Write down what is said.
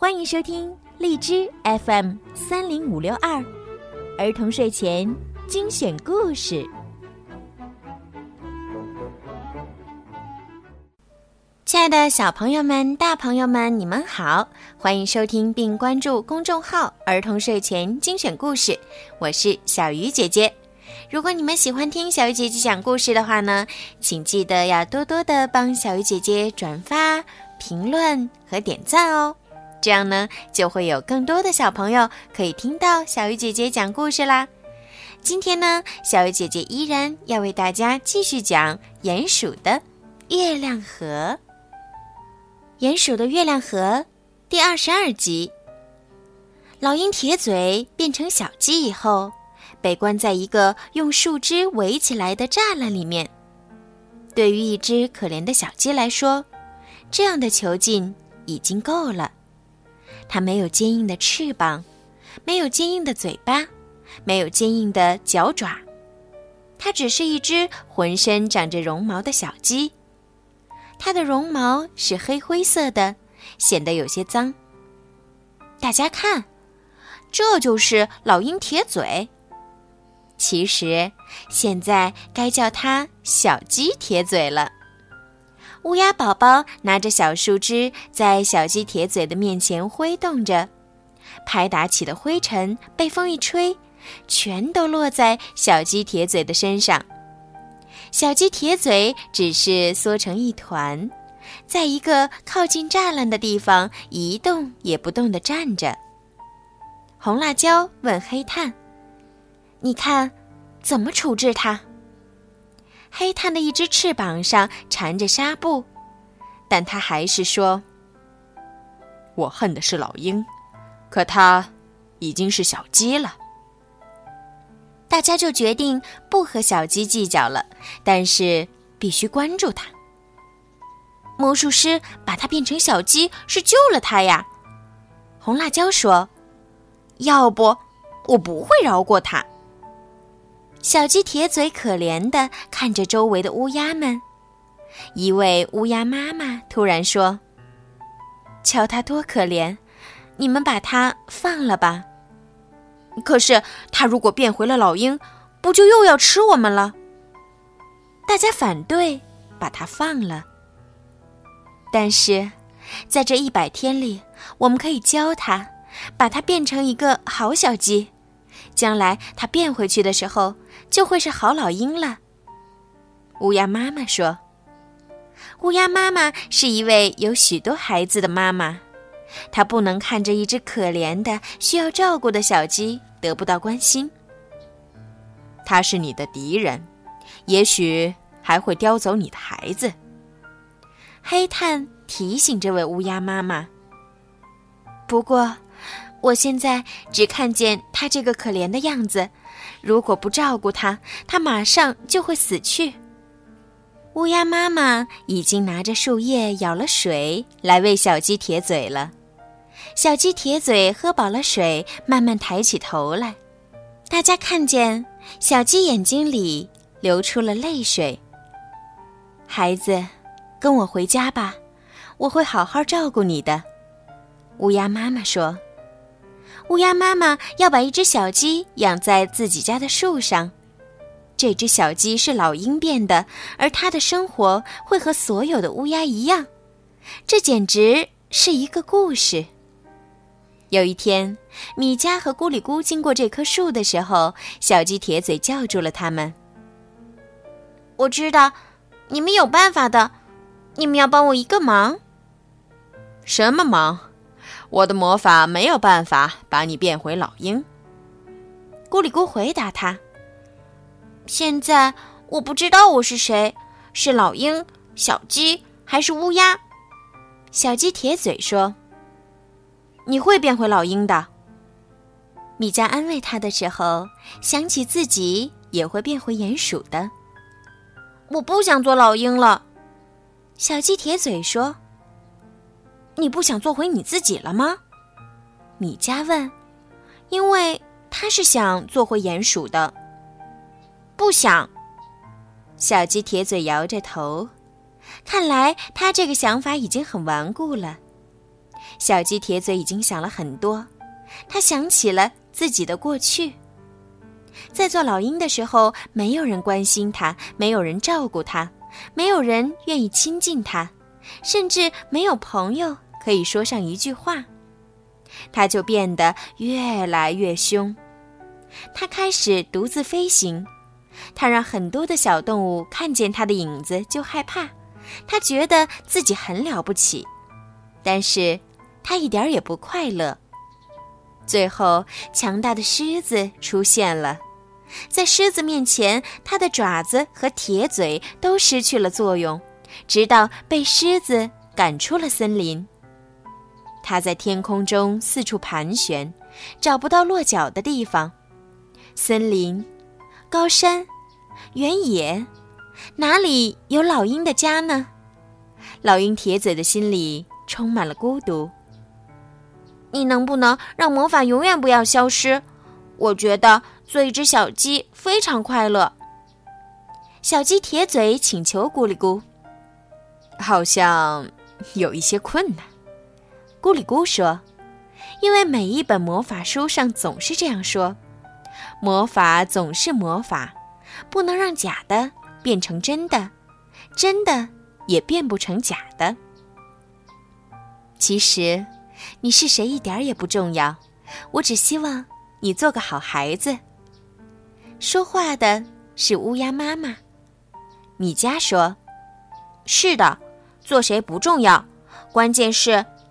欢迎收听荔枝 FM 三零五六二儿童睡前精选故事。亲爱的小朋友们、大朋友们，你们好！欢迎收听并关注公众号“儿童睡前精选故事”，我是小鱼姐姐。如果你们喜欢听小鱼姐姐讲故事的话呢，请记得要多多的帮小鱼姐姐转发、评论和点赞哦。这样呢，就会有更多的小朋友可以听到小鱼姐姐讲故事啦。今天呢，小鱼姐姐依然要为大家继续讲《鼹鼠的月亮河》。鼹鼠的月亮河第二十二集。老鹰铁嘴变成小鸡以后，被关在一个用树枝围起来的栅栏里面。对于一只可怜的小鸡来说，这样的囚禁已经够了。它没有坚硬的翅膀，没有坚硬的嘴巴，没有坚硬的脚爪，它只是一只浑身长着绒毛的小鸡。它的绒毛是黑灰色的，显得有些脏。大家看，这就是老鹰铁嘴。其实，现在该叫它小鸡铁嘴了。乌鸦宝宝拿着小树枝，在小鸡铁嘴的面前挥动着，拍打起的灰尘被风一吹，全都落在小鸡铁嘴的身上。小鸡铁嘴只是缩成一团，在一个靠近栅栏的地方一动也不动地站着。红辣椒问黑炭：“你看，怎么处置它？”黑炭的一只翅膀上缠着纱布，但他还是说：“我恨的是老鹰，可它已经是小鸡了。”大家就决定不和小鸡计较了，但是必须关注它。魔术师把它变成小鸡是救了它呀，红辣椒说：“要不，我不会饶过它。”小鸡铁嘴可怜的看着周围的乌鸦们，一位乌鸦妈妈突然说：“瞧它多可怜，你们把它放了吧。”可是，它如果变回了老鹰，不就又要吃我们了？大家反对把它放了。但是，在这一百天里，我们可以教它，把它变成一个好小鸡。将来它变回去的时候，就会是好老鹰了。乌鸦妈妈说：“乌鸦妈妈是一位有许多孩子的妈妈，她不能看着一只可怜的需要照顾的小鸡。”得不到关心，它是你的敌人，也许还会叼走你的孩子。黑炭提醒这位乌鸦妈妈。不过，我现在只看见他这个可怜的样子，如果不照顾他，他马上就会死去。乌鸦妈妈已经拿着树叶舀了水来喂小鸡铁嘴了。小鸡铁嘴喝饱了水，慢慢抬起头来。大家看见小鸡眼睛里流出了泪水。孩子，跟我回家吧，我会好好照顾你的。乌鸦妈妈说：“乌鸦妈妈要把一只小鸡养在自己家的树上。这只小鸡是老鹰变的，而它的生活会和所有的乌鸦一样。这简直是一个故事。”有一天，米加和咕里咕经过这棵树的时候，小鸡铁嘴叫住了他们。我知道，你们有办法的，你们要帮我一个忙。什么忙？我的魔法没有办法把你变回老鹰。咕里咕回答他。现在我不知道我是谁，是老鹰、小鸡还是乌鸦。小鸡铁嘴说。你会变回老鹰的。米迦安慰他的时候，想起自己也会变回鼹鼠的。我不想做老鹰了，小鸡铁嘴说。你不想做回你自己了吗？米迦问，因为他是想做回鼹鼠的。不想。小鸡铁嘴摇着头，看来他这个想法已经很顽固了。小鸡铁嘴已经想了很多，他想起了自己的过去。在做老鹰的时候，没有人关心他，没有人照顾他，没有人愿意亲近他，甚至没有朋友可以说上一句话。他就变得越来越凶。他开始独自飞行，他让很多的小动物看见他的影子就害怕。他觉得自己很了不起，但是他一点也不快乐。最后，强大的狮子出现了。在狮子面前，它的爪子和铁嘴都失去了作用，直到被狮子赶出了森林。它在天空中四处盘旋，找不到落脚的地方。森林、高山、原野，哪里有老鹰的家呢？老鹰铁嘴的心里充满了孤独。你能不能让魔法永远不要消失？我觉得做一只小鸡非常快乐。小鸡铁嘴请求咕哩咕：“好像有一些困难。”咕里咕说：“因为每一本魔法书上总是这样说，魔法总是魔法，不能让假的变成真的，真的也变不成假的。其实，你是谁一点也不重要，我只希望。”你做个好孩子。说话的是乌鸦妈妈。米迦说：“是的，做谁不重要，关键是